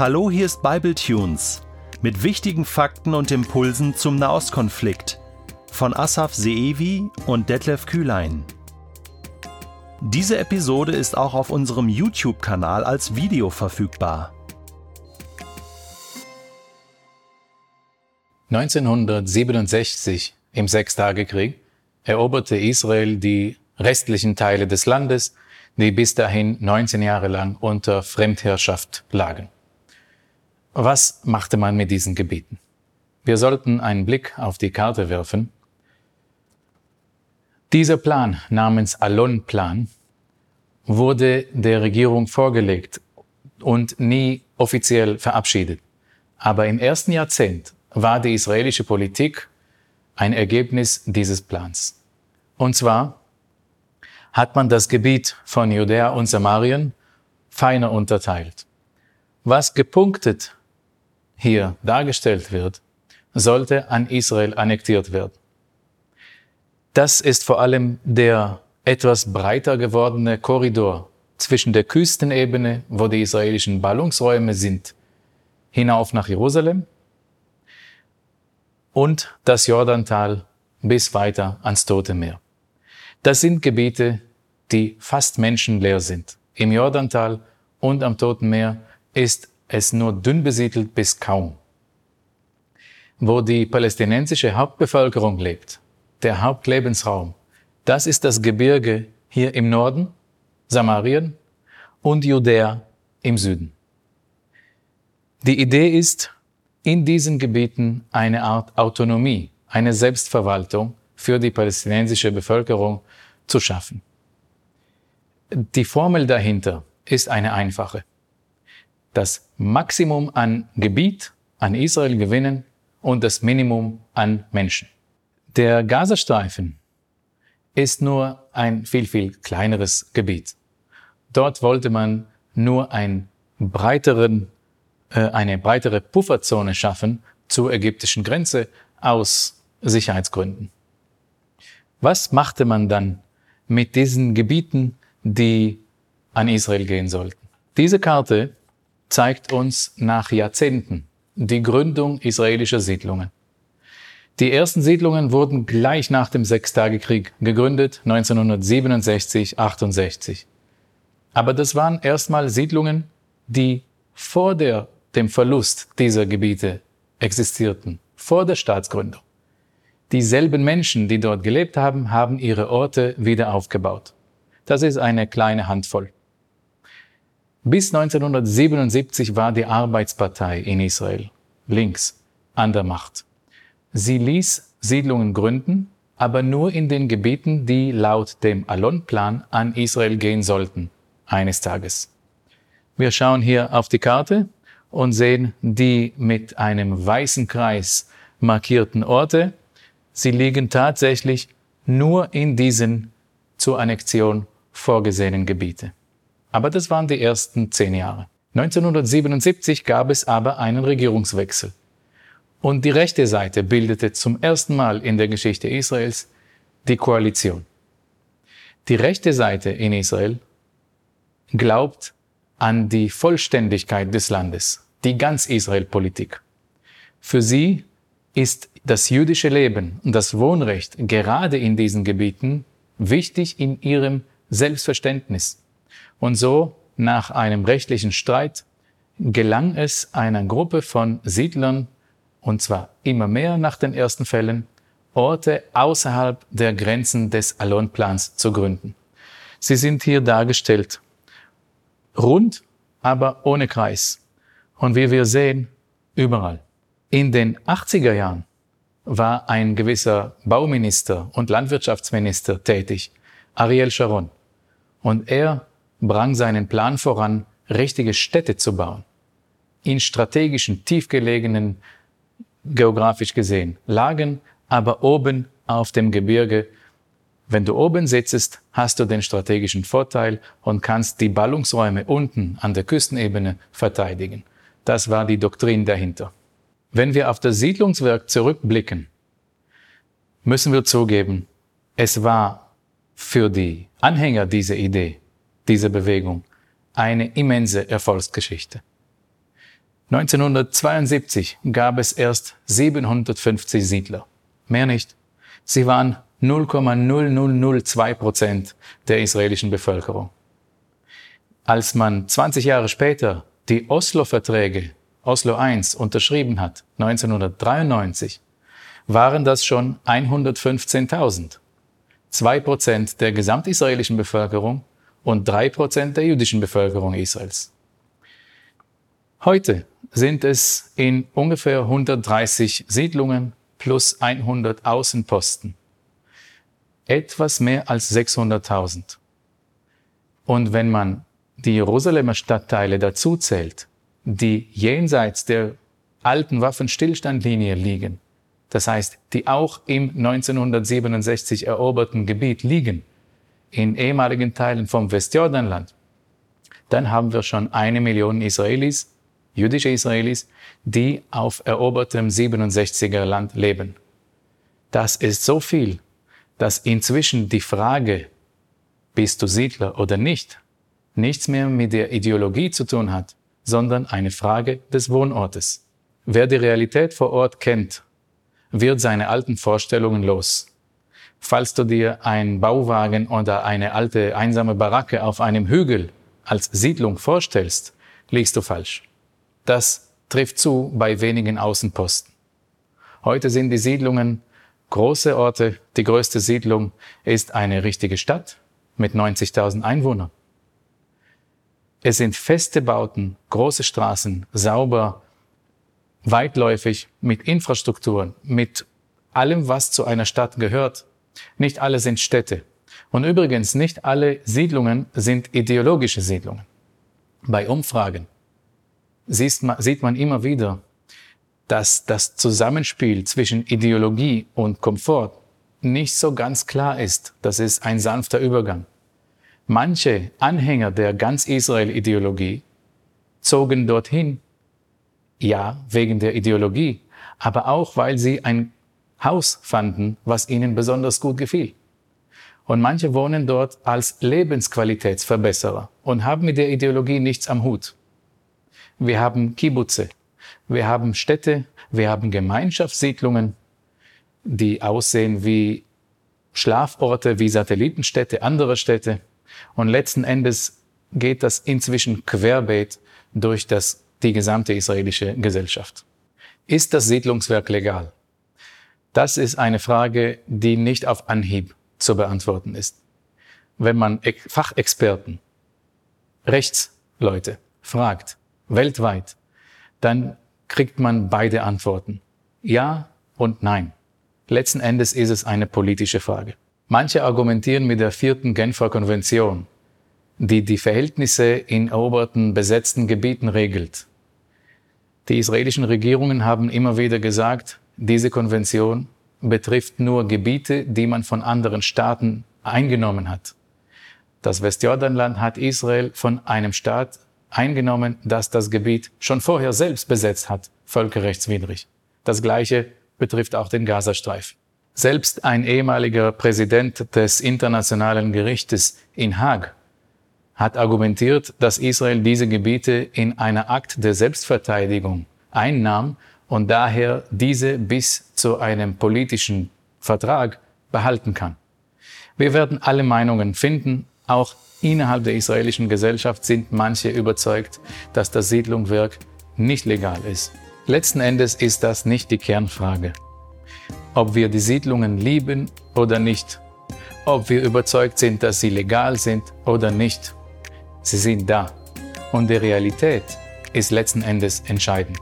Hallo, hier ist Bible Tunes mit wichtigen Fakten und Impulsen zum Nahostkonflikt von Asaf Seevi und Detlef Kühlein. Diese Episode ist auch auf unserem YouTube-Kanal als Video verfügbar. 1967 im Sechstagekrieg eroberte Israel die restlichen Teile des Landes, die bis dahin 19 Jahre lang unter Fremdherrschaft lagen. Was machte man mit diesen Gebieten? Wir sollten einen Blick auf die Karte werfen. Dieser Plan namens Alon-Plan wurde der Regierung vorgelegt und nie offiziell verabschiedet. Aber im ersten Jahrzehnt war die israelische Politik ein Ergebnis dieses Plans. Und zwar hat man das Gebiet von Judäa und Samarien feiner unterteilt. Was gepunktet hier dargestellt wird, sollte an Israel annektiert werden. Das ist vor allem der etwas breiter gewordene Korridor zwischen der Küstenebene, wo die israelischen Ballungsräume sind, hinauf nach Jerusalem und das Jordantal bis weiter ans Tote Meer. Das sind Gebiete, die fast menschenleer sind. Im Jordantal und am Toten Meer ist es nur dünn besiedelt bis kaum. Wo die palästinensische Hauptbevölkerung lebt, der Hauptlebensraum, das ist das Gebirge hier im Norden, Samarien und Judäa im Süden. Die Idee ist, in diesen Gebieten eine Art Autonomie, eine Selbstverwaltung für die palästinensische Bevölkerung zu schaffen. Die Formel dahinter ist eine einfache das Maximum an Gebiet an Israel gewinnen und das Minimum an Menschen. Der Gazastreifen ist nur ein viel, viel kleineres Gebiet. Dort wollte man nur ein breiteren, äh, eine breitere Pufferzone schaffen zur ägyptischen Grenze aus Sicherheitsgründen. Was machte man dann mit diesen Gebieten, die an Israel gehen sollten? Diese Karte zeigt uns nach Jahrzehnten die Gründung israelischer Siedlungen. Die ersten Siedlungen wurden gleich nach dem Sechstagekrieg gegründet, 1967, 68. Aber das waren erstmal Siedlungen, die vor der, dem Verlust dieser Gebiete existierten, vor der Staatsgründung. Dieselben Menschen, die dort gelebt haben, haben ihre Orte wieder aufgebaut. Das ist eine kleine Handvoll. Bis 1977 war die Arbeitspartei in Israel links an der Macht. Sie ließ Siedlungen gründen, aber nur in den Gebieten, die laut dem Alon-Plan an Israel gehen sollten, eines Tages. Wir schauen hier auf die Karte und sehen die mit einem weißen Kreis markierten Orte. Sie liegen tatsächlich nur in diesen zur Annexion vorgesehenen Gebiete. Aber das waren die ersten zehn Jahre. 1977 gab es aber einen Regierungswechsel. Und die rechte Seite bildete zum ersten Mal in der Geschichte Israels die Koalition. Die rechte Seite in Israel glaubt an die Vollständigkeit des Landes, die ganz Israel-Politik. Für sie ist das jüdische Leben und das Wohnrecht gerade in diesen Gebieten wichtig in ihrem Selbstverständnis. Und so, nach einem rechtlichen Streit, gelang es einer Gruppe von Siedlern, und zwar immer mehr nach den ersten Fällen, Orte außerhalb der Grenzen des Alon-Plans zu gründen. Sie sind hier dargestellt. Rund, aber ohne Kreis. Und wie wir sehen, überall. In den 80er Jahren war ein gewisser Bauminister und Landwirtschaftsminister tätig, Ariel Sharon. Und er brang seinen Plan voran, richtige Städte zu bauen. In strategischen, tiefgelegenen, geografisch gesehen, Lagen, aber oben auf dem Gebirge. Wenn du oben sitzt, hast du den strategischen Vorteil und kannst die Ballungsräume unten an der Küstenebene verteidigen. Das war die Doktrin dahinter. Wenn wir auf das Siedlungswerk zurückblicken, müssen wir zugeben, es war für die Anhänger dieser Idee diese Bewegung eine immense Erfolgsgeschichte. 1972 gab es erst 750 Siedler. Mehr nicht. Sie waren 0,0002 Prozent der israelischen Bevölkerung. Als man 20 Jahre später die Oslo-Verträge, Oslo I, unterschrieben hat, 1993, waren das schon 115.000. Zwei Prozent der gesamtisraelischen Bevölkerung und drei Prozent der jüdischen Bevölkerung Israels. Heute sind es in ungefähr 130 Siedlungen plus 100 Außenposten. Etwas mehr als 600.000. Und wenn man die Jerusalemer Stadtteile dazu zählt, die jenseits der alten Waffenstillstandlinie liegen, das heißt, die auch im 1967 eroberten Gebiet liegen, in ehemaligen Teilen vom Westjordanland, dann haben wir schon eine Million Israelis, jüdische Israelis, die auf erobertem 67er Land leben. Das ist so viel, dass inzwischen die Frage, bist du Siedler oder nicht, nichts mehr mit der Ideologie zu tun hat, sondern eine Frage des Wohnortes. Wer die Realität vor Ort kennt, wird seine alten Vorstellungen los. Falls du dir einen Bauwagen oder eine alte einsame Baracke auf einem Hügel als Siedlung vorstellst, liegst du falsch. Das trifft zu bei wenigen Außenposten. Heute sind die Siedlungen große Orte. Die größte Siedlung ist eine richtige Stadt mit 90.000 Einwohnern. Es sind feste Bauten, große Straßen, sauber, weitläufig, mit Infrastrukturen, mit allem, was zu einer Stadt gehört. Nicht alle sind Städte. Und übrigens, nicht alle Siedlungen sind ideologische Siedlungen. Bei Umfragen sieht man, immer wieder, dass das Zusammenspiel zwischen Ideologie und Komfort nicht so ganz klar ist. Das ist ein sanfter Übergang. Manche Anhänger der ganz Israel-Ideologie zogen dorthin, ja, wegen der Ideologie, aber auch, weil sie ein Haus fanden, was ihnen besonders gut gefiel. Und manche wohnen dort als Lebensqualitätsverbesserer und haben mit der Ideologie nichts am Hut. Wir haben Kibbutze, wir haben Städte, wir haben Gemeinschaftssiedlungen, die aussehen wie Schlaforte, wie Satellitenstädte, andere Städte. Und letzten Endes geht das inzwischen querbeet durch das, die gesamte israelische Gesellschaft. Ist das Siedlungswerk legal? Das ist eine Frage, die nicht auf Anhieb zu beantworten ist. Wenn man Fachexperten, Rechtsleute fragt, weltweit, dann kriegt man beide Antworten. Ja und nein. Letzten Endes ist es eine politische Frage. Manche argumentieren mit der vierten Genfer Konvention, die die Verhältnisse in eroberten, besetzten Gebieten regelt. Die israelischen Regierungen haben immer wieder gesagt, diese Konvention betrifft nur Gebiete, die man von anderen Staaten eingenommen hat. Das Westjordanland hat Israel von einem Staat eingenommen, das das Gebiet schon vorher selbst besetzt hat, völkerrechtswidrig. Das Gleiche betrifft auch den Gazastreifen. Selbst ein ehemaliger Präsident des Internationalen Gerichtes in Haag hat argumentiert, dass Israel diese Gebiete in einer Akt der Selbstverteidigung einnahm und daher diese bis zu einem politischen Vertrag behalten kann. Wir werden alle Meinungen finden. Auch innerhalb der israelischen Gesellschaft sind manche überzeugt, dass das Siedlungswerk nicht legal ist. Letzten Endes ist das nicht die Kernfrage ob wir die Siedlungen lieben oder nicht, ob wir überzeugt sind, dass sie legal sind oder nicht. Sie sind da und die Realität ist letzten Endes entscheidend.